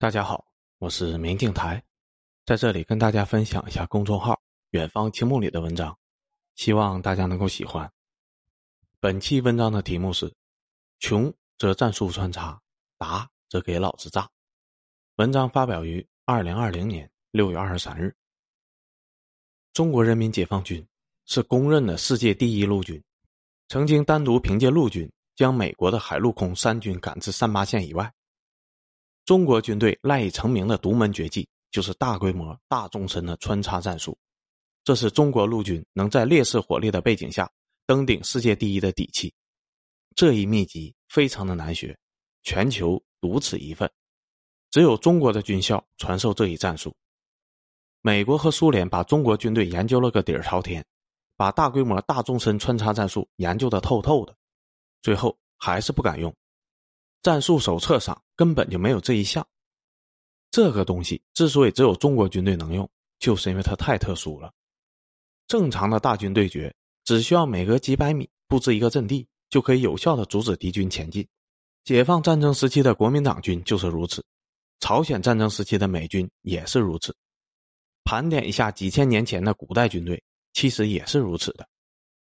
大家好，我是明镜台，在这里跟大家分享一下公众号“远方青木”里的文章，希望大家能够喜欢。本期文章的题目是“穷则战术穿插，达则给老子炸”。文章发表于二零二零年六月二十三日。中国人民解放军是公认的世界第一陆军，曾经单独凭借陆军将美国的海陆空三军赶至三八线以外。中国军队赖以成名的独门绝技，就是大规模、大纵深的穿插战术。这是中国陆军能在劣势火力的背景下登顶世界第一的底气。这一秘籍非常的难学，全球独此一份，只有中国的军校传授这一战术。美国和苏联把中国军队研究了个底儿朝天，把大规模、大纵深穿插战术研究的透透的，最后还是不敢用。战术手册上根本就没有这一项。这个东西之所以只有中国军队能用，就是因为它太特殊了。正常的大军对决，只需要每隔几百米布置一个阵地，就可以有效的阻止敌军前进。解放战争时期的国民党军就是如此，朝鲜战争时期的美军也是如此。盘点一下几千年前的古代军队，其实也是如此的。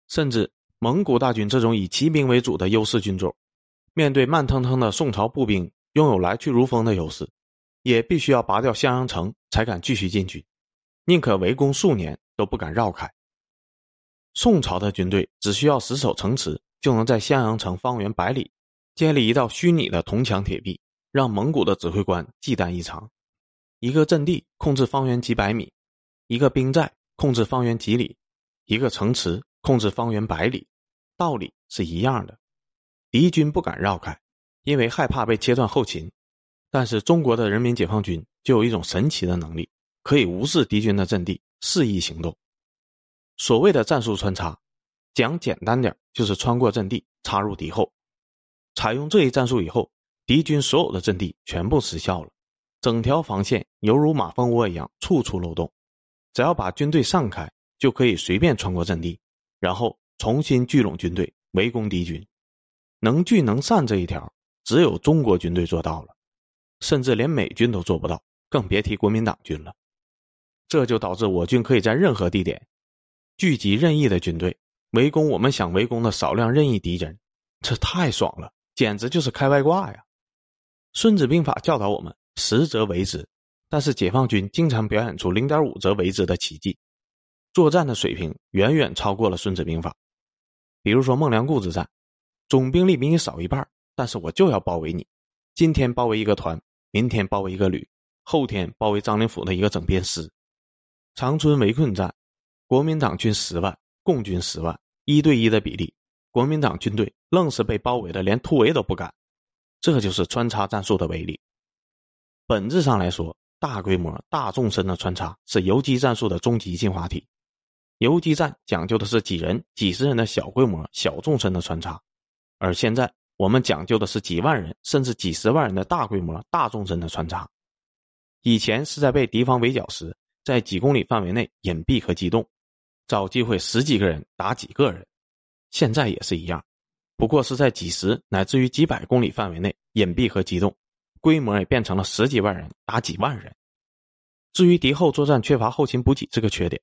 甚至蒙古大军这种以骑兵为主的优势军种。面对慢腾腾的宋朝步兵，拥有来去如风的优势，也必须要拔掉襄阳城才敢继续进军，宁可围攻数年都不敢绕开。宋朝的军队只需要死守城池，就能在襄阳城方圆百里建立一道虚拟的铜墙铁壁，让蒙古的指挥官忌惮异常。一个阵地控制方圆几百米，一个兵寨控制方圆几里，一个城池控制方圆百里，道理是一样的。敌军不敢绕开，因为害怕被切断后勤。但是中国的人民解放军就有一种神奇的能力，可以无视敌军的阵地，肆意行动。所谓的战术穿插，讲简单点就是穿过阵地，插入敌后。采用这一战术以后，敌军所有的阵地全部失效了，整条防线犹如马蜂窝一样，处处漏洞。只要把军队散开，就可以随便穿过阵地，然后重新聚拢军队，围攻敌军。能聚能散这一条，只有中国军队做到了，甚至连美军都做不到，更别提国民党军了。这就导致我军可以在任何地点聚集任意的军队，围攻我们想围攻的少量任意敌人，这太爽了，简直就是开外挂呀！《孙子兵法》教导我们十则为之，但是解放军经常表演出零点五则为之的奇迹，作战的水平远远超过了《孙子兵法》。比如说孟良崮之战。总兵力比你少一半，但是我就要包围你。今天包围一个团，明天包围一个旅，后天包围张灵甫的一个整编师。长春围困战，国民党军十万，共军十万，一对一的比例，国民党军队愣是被包围的连突围都不敢。这就是穿插战术的威力。本质上来说，大规模、大纵深的穿插是游击战术的终极进化体。游击战讲究的是几人、几十人的小规模、小纵深的穿插。而现在，我们讲究的是几万人甚至几十万人的大规模、大纵深的穿插。以前是在被敌方围剿时，在几公里范围内隐蔽和机动，找机会十几个人打几个人。现在也是一样，不过是在几十乃至于几百公里范围内隐蔽和机动，规模也变成了十几万人打几万人。至于敌后作战缺乏后勤补给这个缺点，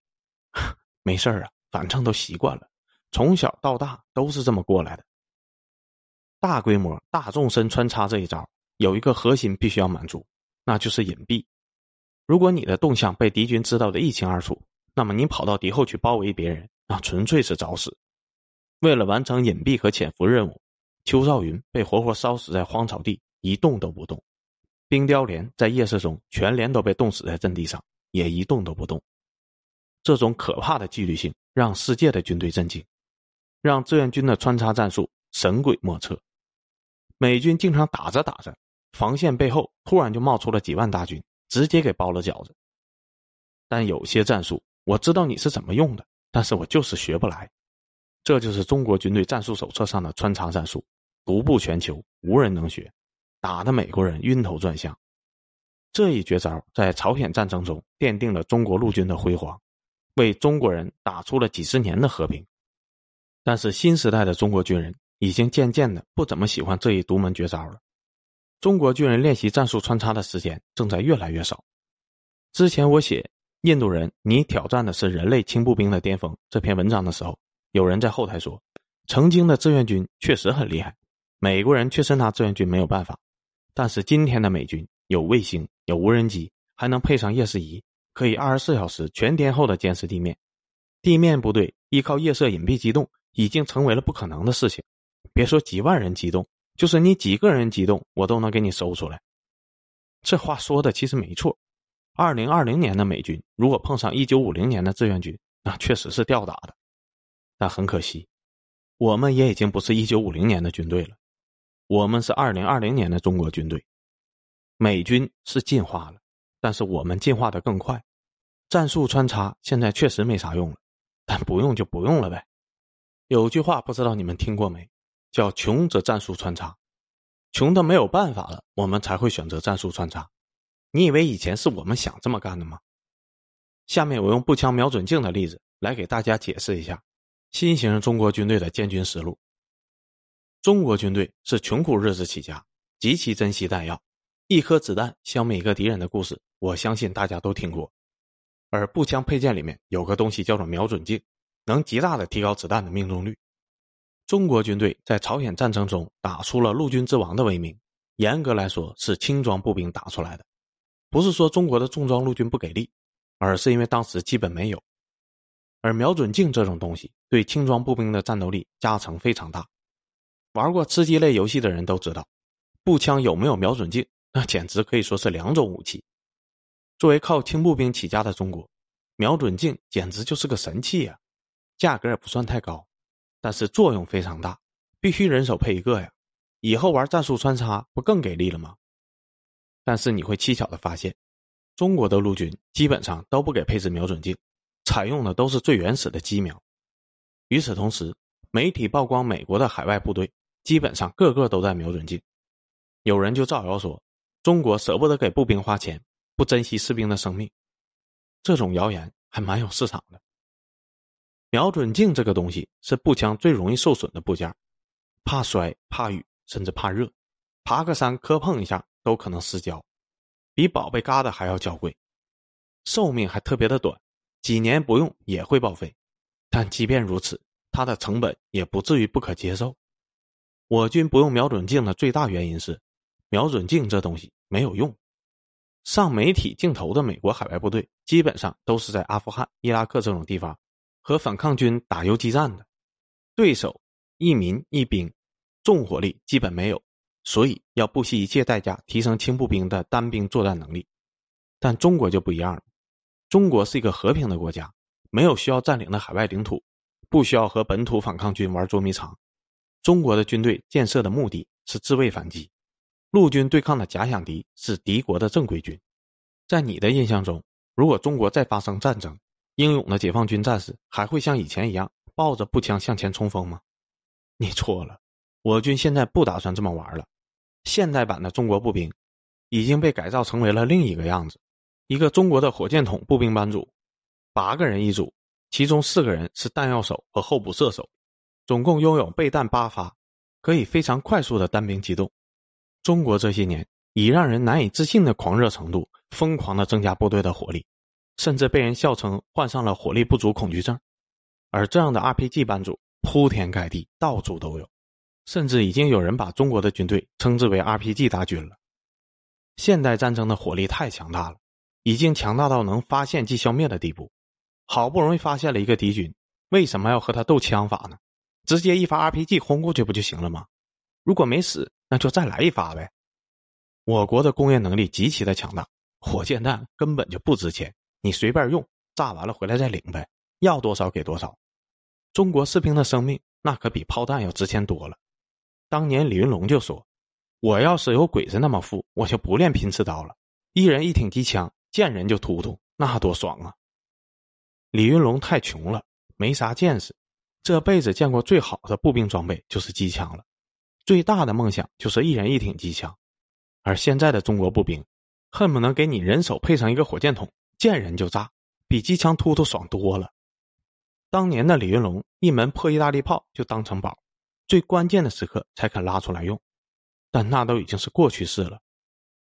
没事啊，反正都习惯了，从小到大都是这么过来的。大规模、大纵深穿插这一招有一个核心必须要满足，那就是隐蔽。如果你的动向被敌军知道的一清二楚，那么你跑到敌后去包围别人，那纯粹是找死。为了完成隐蔽和潜伏任务，邱少云被活活烧死在荒草地，一动都不动；冰雕连在夜色中全连都被冻死在阵地上，也一动都不动。这种可怕的纪律性让世界的军队震惊，让志愿军的穿插战术神鬼莫测。美军经常打着打着，防线背后突然就冒出了几万大军，直接给包了饺子。但有些战术我知道你是怎么用的，但是我就是学不来。这就是中国军队战术手册上的穿插战术，独步全球，无人能学，打得美国人晕头转向。这一绝招在朝鲜战争中奠定了中国陆军的辉煌，为中国人打出了几十年的和平。但是新时代的中国军人。已经渐渐的不怎么喜欢这一独门绝招了。中国军人练习战术穿插的时间正在越来越少。之前我写印度人，你挑战的是人类轻步兵的巅峰这篇文章的时候，有人在后台说，曾经的志愿军确实很厉害，美国人确实拿志愿军没有办法，但是今天的美军有卫星，有无人机，还能配上夜视仪，可以二十四小时全天候的监视地面，地面部队依靠夜色隐蔽机动已经成为了不可能的事情，别说几万人激动，就是你几个人激动，我都能给你搜出来。这话说的其实没错。二零二零年的美军如果碰上一九五零年的志愿军，那确实是吊打的。但很可惜，我们也已经不是一九五零年的军队了，我们是二零二零年的中国军队。美军是进化了，但是我们进化的更快。战术穿插现在确实没啥用了，但不用就不用了呗。有句话不知道你们听过没，叫“穷则战术穿插”，穷的没有办法了，我们才会选择战术穿插。你以为以前是我们想这么干的吗？下面我用步枪瞄准镜的例子来给大家解释一下新型中国军队的建军思路。中国军队是穷苦日子起家，极其珍惜弹药，一颗子弹消灭一个敌人的故事，我相信大家都听过。而步枪配件里面有个东西叫做瞄准镜，能极大的提高子弹的命中率。中国军队在朝鲜战争中打出了陆军之王的威名，严格来说是轻装步兵打出来的。不是说中国的重装陆军不给力，而是因为当时基本没有。而瞄准镜这种东西对轻装步兵的战斗力加成非常大。玩过吃鸡类游戏的人都知道，步枪有没有瞄准镜，那简直可以说是两种武器。作为靠轻步兵起家的中国，瞄准镜简直就是个神器呀！价格也不算太高，但是作用非常大，必须人手配一个呀。以后玩战术穿插不更给力了吗？但是你会蹊跷的发现，中国的陆军基本上都不给配置瞄准镜，采用的都是最原始的机瞄。与此同时，媒体曝光美国的海外部队基本上个个都在瞄准镜，有人就造谣说中国舍不得给步兵花钱，不珍惜士兵的生命。这种谣言还蛮有市场的。瞄准镜这个东西是步枪最容易受损的部件，怕摔、怕雨，甚至怕热，爬个山磕碰一下。都可能失焦，比宝贝疙瘩还要娇贵，寿命还特别的短，几年不用也会报废。但即便如此，它的成本也不至于不可接受。我军不用瞄准镜的最大原因是，瞄准镜这东西没有用。上媒体镜头的美国海外部队，基本上都是在阿富汗、伊拉克这种地方和反抗军打游击战的，对手一民一兵，重火力基本没有。所以要不惜一切代价提升轻步兵的单兵作战能力，但中国就不一样了。中国是一个和平的国家，没有需要占领的海外领土，不需要和本土反抗军玩捉迷藏。中国的军队建设的目的是自卫反击，陆军对抗的假想敌是敌国的正规军。在你的印象中，如果中国再发生战争，英勇的解放军战士还会像以前一样抱着步枪向前冲锋吗？你错了，我军现在不打算这么玩了。现代版的中国步兵已经被改造成为了另一个样子，一个中国的火箭筒步兵班组，八个人一组，其中四个人是弹药手和候补射手，总共拥有备弹八发，可以非常快速的单兵机动。中国这些年以让人难以置信的狂热程度，疯狂的增加部队的火力，甚至被人笑称患上了火力不足恐惧症。而这样的 RPG 班组铺天盖地，到处都有。甚至已经有人把中国的军队称之为 RPG 大军了。现代战争的火力太强大了，已经强大到能发现即消灭的地步。好不容易发现了一个敌军，为什么要和他斗枪法呢？直接一发 RPG 轰过去不就行了吗？如果没死，那就再来一发呗。我国的工业能力极其的强大，火箭弹根本就不值钱，你随便用，炸完了回来再领呗，要多少给多少。中国士兵的生命那可比炮弹要值钱多了。当年李云龙就说：“我要是有鬼子那么富，我就不练拼刺刀了，一人一挺机枪，见人就突突，那多爽啊！”李云龙太穷了，没啥见识，这辈子见过最好的步兵装备就是机枪了，最大的梦想就是一人一挺机枪。而现在的中国步兵，恨不能给你人手配上一个火箭筒，见人就炸，比机枪突突爽多了。当年的李云龙，一门破意大利炮就当成宝。最关键的时刻才肯拉出来用，但那都已经是过去式了。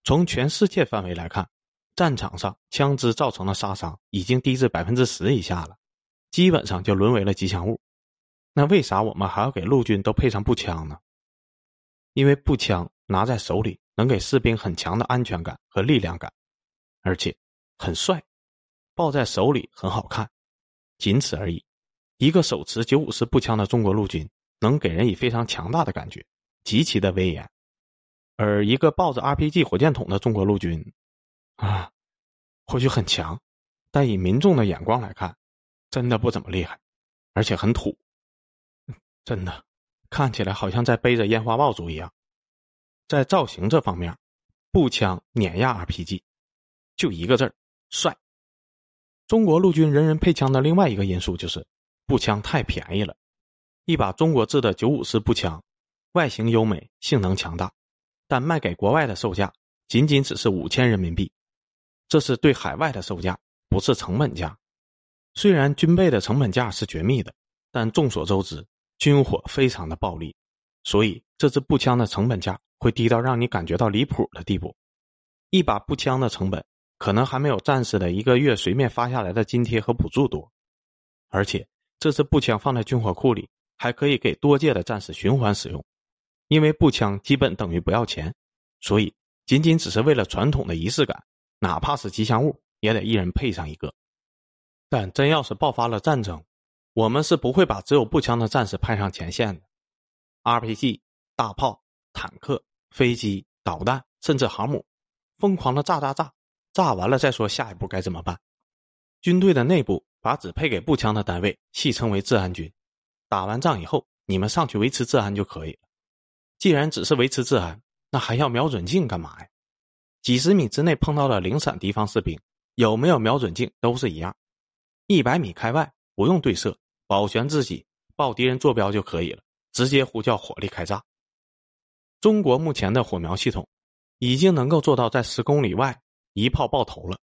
从全世界范围来看，战场上枪支造成的杀伤已经低至百分之十以下了，基本上就沦为了吉祥物。那为啥我们还要给陆军都配上步枪呢？因为步枪拿在手里能给士兵很强的安全感和力量感，而且很帅，抱在手里很好看，仅此而已。一个手持九五式步枪的中国陆军，能给人以非常强大的感觉，极其的威严；而一个抱着 RPG 火箭筒的中国陆军，啊，或许很强，但以民众的眼光来看，真的不怎么厉害，而且很土。真的，看起来好像在背着烟花爆竹一样。在造型这方面，步枪碾压 RPG，就一个字儿帅。中国陆军人人配枪的另外一个因素就是，步枪太便宜了。一把中国制的九五式步枪，外形优美，性能强大，但卖给国外的售价仅仅只是五千人民币，这是对海外的售价，不是成本价。虽然军备的成本价是绝密的，但众所周知。军火非常的暴利，所以这支步枪的成本价会低到让你感觉到离谱的地步。一把步枪的成本可能还没有战士的一个月随便发下来的津贴和补助多。而且这支步枪放在军火库里，还可以给多届的战士循环使用。因为步枪基本等于不要钱，所以仅仅只是为了传统的仪式感，哪怕是吉祥物，也得一人配上一个。但真要是爆发了战争，我们是不会把只有步枪的战士派上前线的，RPG、大炮、坦克、飞机、导弹，甚至航母，疯狂的炸炸炸，炸完了再说下一步该怎么办。军队的内部把只配给步枪的单位戏称为治安军，打完仗以后，你们上去维持治安就可以了。既然只是维持治安，那还要瞄准镜干嘛呀？几十米之内碰到了零散敌方士兵，有没有瞄准镜都是一样，一百米开外。不用对射，保全自己，报敌人坐标就可以了。直接呼叫火力开炸。中国目前的火苗系统已经能够做到在十公里外一炮爆头了，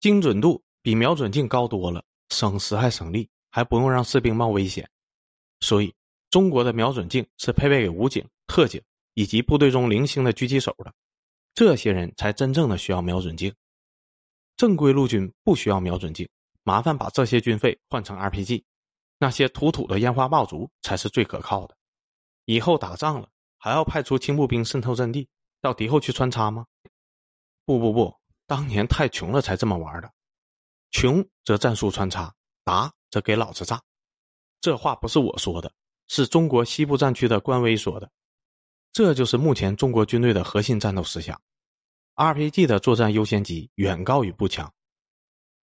精准度比瞄准镜高多了，省时还省力，还不用让士兵冒危险。所以，中国的瞄准镜是配备给武警、特警以及部队中零星的狙击手的，这些人才真正的需要瞄准镜。正规陆军不需要瞄准镜。麻烦把这些军费换成 RPG，那些土土的烟花爆竹才是最可靠的。以后打仗了，还要派出轻步兵渗透阵地，到敌后去穿插吗？不不不，当年太穷了才这么玩的。穷则战术穿插，达则给老子炸。这话不是我说的，是中国西部战区的官微说的。这就是目前中国军队的核心战斗思想：RPG 的作战优先级远高于步枪。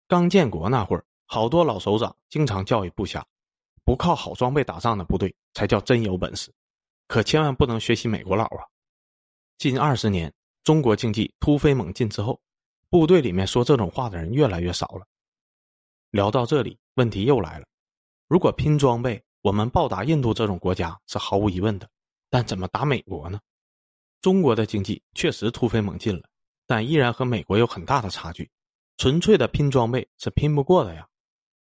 刚建国那会儿，好多老首长经常教育部下，不靠好装备打仗的部队才叫真有本事，可千万不能学习美国佬啊！近二十年，中国经济突飞猛进之后，部队里面说这种话的人越来越少了。聊到这里，问题又来了：如果拼装备，我们暴打印度这种国家是毫无疑问的，但怎么打美国呢？中国的经济确实突飞猛进了，但依然和美国有很大的差距。纯粹的拼装备是拼不过的呀！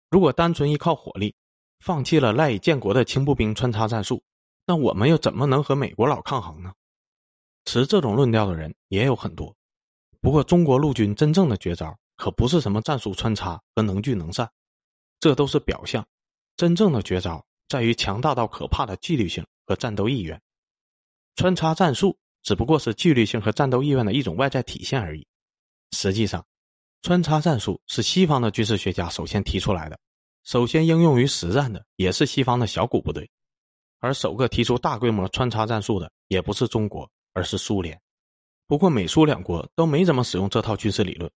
如果单纯依靠火力，放弃了赖以建国的轻步兵穿插战术，那我们又怎么能和美国佬抗衡呢？持这种论调的人也有很多。不过，中国陆军真正的绝招可不是什么战术穿插和能聚能散，这都是表象。真正的绝招在于强大到可怕的纪律性和战斗意愿。穿插战术只不过是纪律性和战斗意愿的一种外在体现而已。实际上，穿插战术是西方的军事学家首先提出来的，首先应用于实战的也是西方的小股部队，而首个提出大规模穿插战术的也不是中国，而是苏联。不过美苏两国都没怎么使用这套军事理论，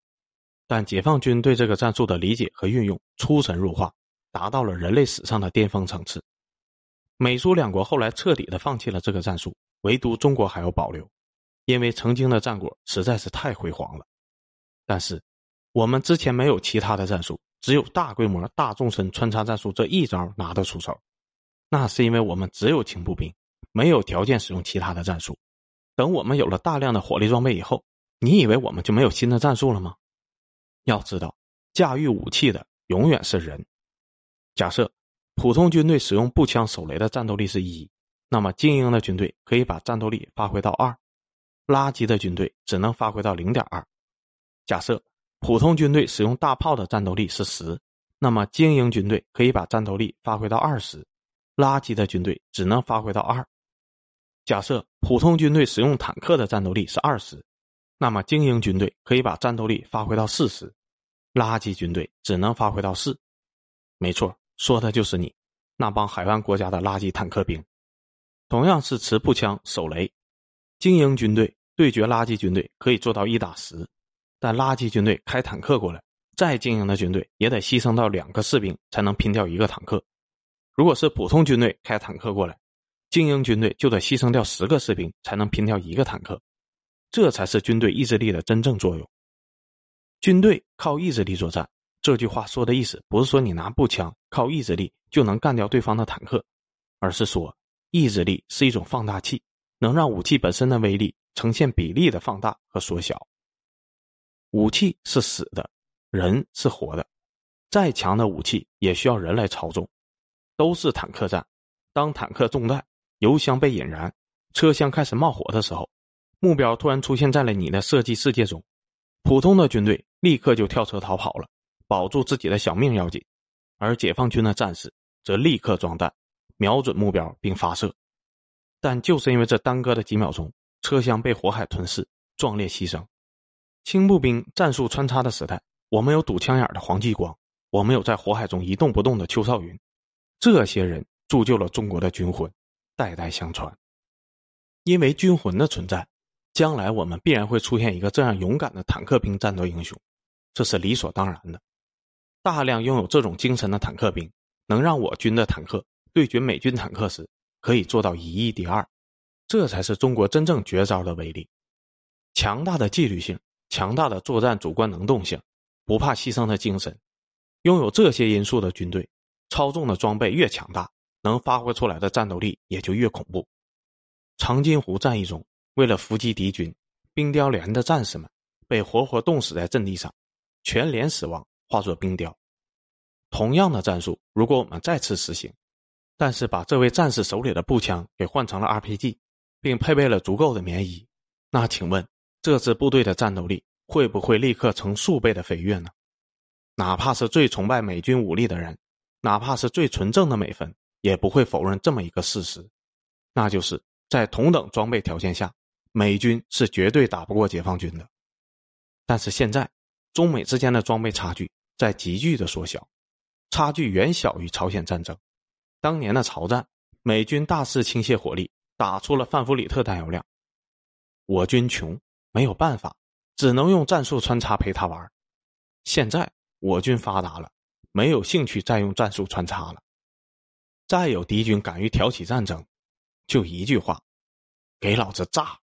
但解放军对这个战术的理解和运用出神入化，达到了人类史上的巅峰层次。美苏两国后来彻底的放弃了这个战术，唯独中国还有保留，因为曾经的战果实在是太辉煌了。但是。我们之前没有其他的战术，只有大规模、大纵深穿插战术这一招拿得出手，那是因为我们只有轻步兵，没有条件使用其他的战术。等我们有了大量的火力装备以后，你以为我们就没有新的战术了吗？要知道，驾驭武器的永远是人。假设普通军队使用步枪手雷的战斗力是一，那么精英的军队可以把战斗力发挥到二，垃圾的军队只能发挥到零点二。假设普通军队使用大炮的战斗力是十，那么精英军队可以把战斗力发挥到二十，垃圾的军队只能发挥到二。假设普通军队使用坦克的战斗力是二十，那么精英军队可以把战斗力发挥到四十，垃圾军队只能发挥到四。没错，说的就是你，那帮海湾国家的垃圾坦克兵。同样是持步枪、手雷，精英军队对决垃圾军队可以做到一打十，但垃圾军队开坦克过来，再精英的军队也得牺牲到两个士兵才能拼掉一个坦克。如果是普通军队开坦克过来，精英军队就得牺牲掉十个士兵才能拼掉一个坦克，这才是军队意志力的真正作用。军队靠意志力作战，这句话说的意思不是说你拿步枪靠意志力就能干掉对方的坦克，而是说意志力是一种放大器，能让武器本身的威力呈现比例的放大和缩小。武器是死的，人是活的，再强的武器也需要人来操纵，都是坦克战，当坦克中弹。油箱被引燃，车厢开始冒火的时候，目标突然出现在了你的射击世界中。普通的军队立刻就跳车逃跑了，保住自己的小命要紧；而解放军的战士则立刻装弹，瞄准目标并发射。但就是因为这耽搁的几秒钟，车厢被火海吞噬，壮烈牺牲。轻步兵战术穿插的时代，我们有堵枪眼的黄继光，我们有在火海中一动不动的邱少云，这些人铸就了中国的军魂。代代相传，因为军魂的存在，将来我们必然会出现一个这样勇敢的坦克兵战斗英雄，这是理所当然的。大量拥有这种精神的坦克兵，能让我军的坦克对决美军坦克时可以做到以一敌二，这才是中国真正绝招的威力。强大的纪律性，强大的作战主观能动性，不怕牺牲的精神，拥有这些因素的军队，操纵的装备越强大。能发挥出来的战斗力也就越恐怖。长津湖战役中，为了伏击敌军，冰雕连的战士们被活活冻死在阵地上，全连死亡，化作冰雕。同样的战术，如果我们再次实行，但是把这位战士手里的步枪给换成了 RPG，并配备了足够的棉衣，那请问这支部队的战斗力会不会立刻成数倍的飞跃呢？哪怕是最崇拜美军武力的人，哪怕是最纯正的美分。也不会否认这么一个事实，那就是在同等装备条件下，美军是绝对打不过解放军的。但是现在，中美之间的装备差距在急剧的缩小，差距远小于朝鲜战争。当年的朝战，美军大肆倾泻火力，打出了范弗里特弹药量，我军穷没有办法，只能用战术穿插陪他玩。现在我军发达了，没有兴趣再用战术穿插了。再有敌军敢于挑起战争，就一句话：给老子炸！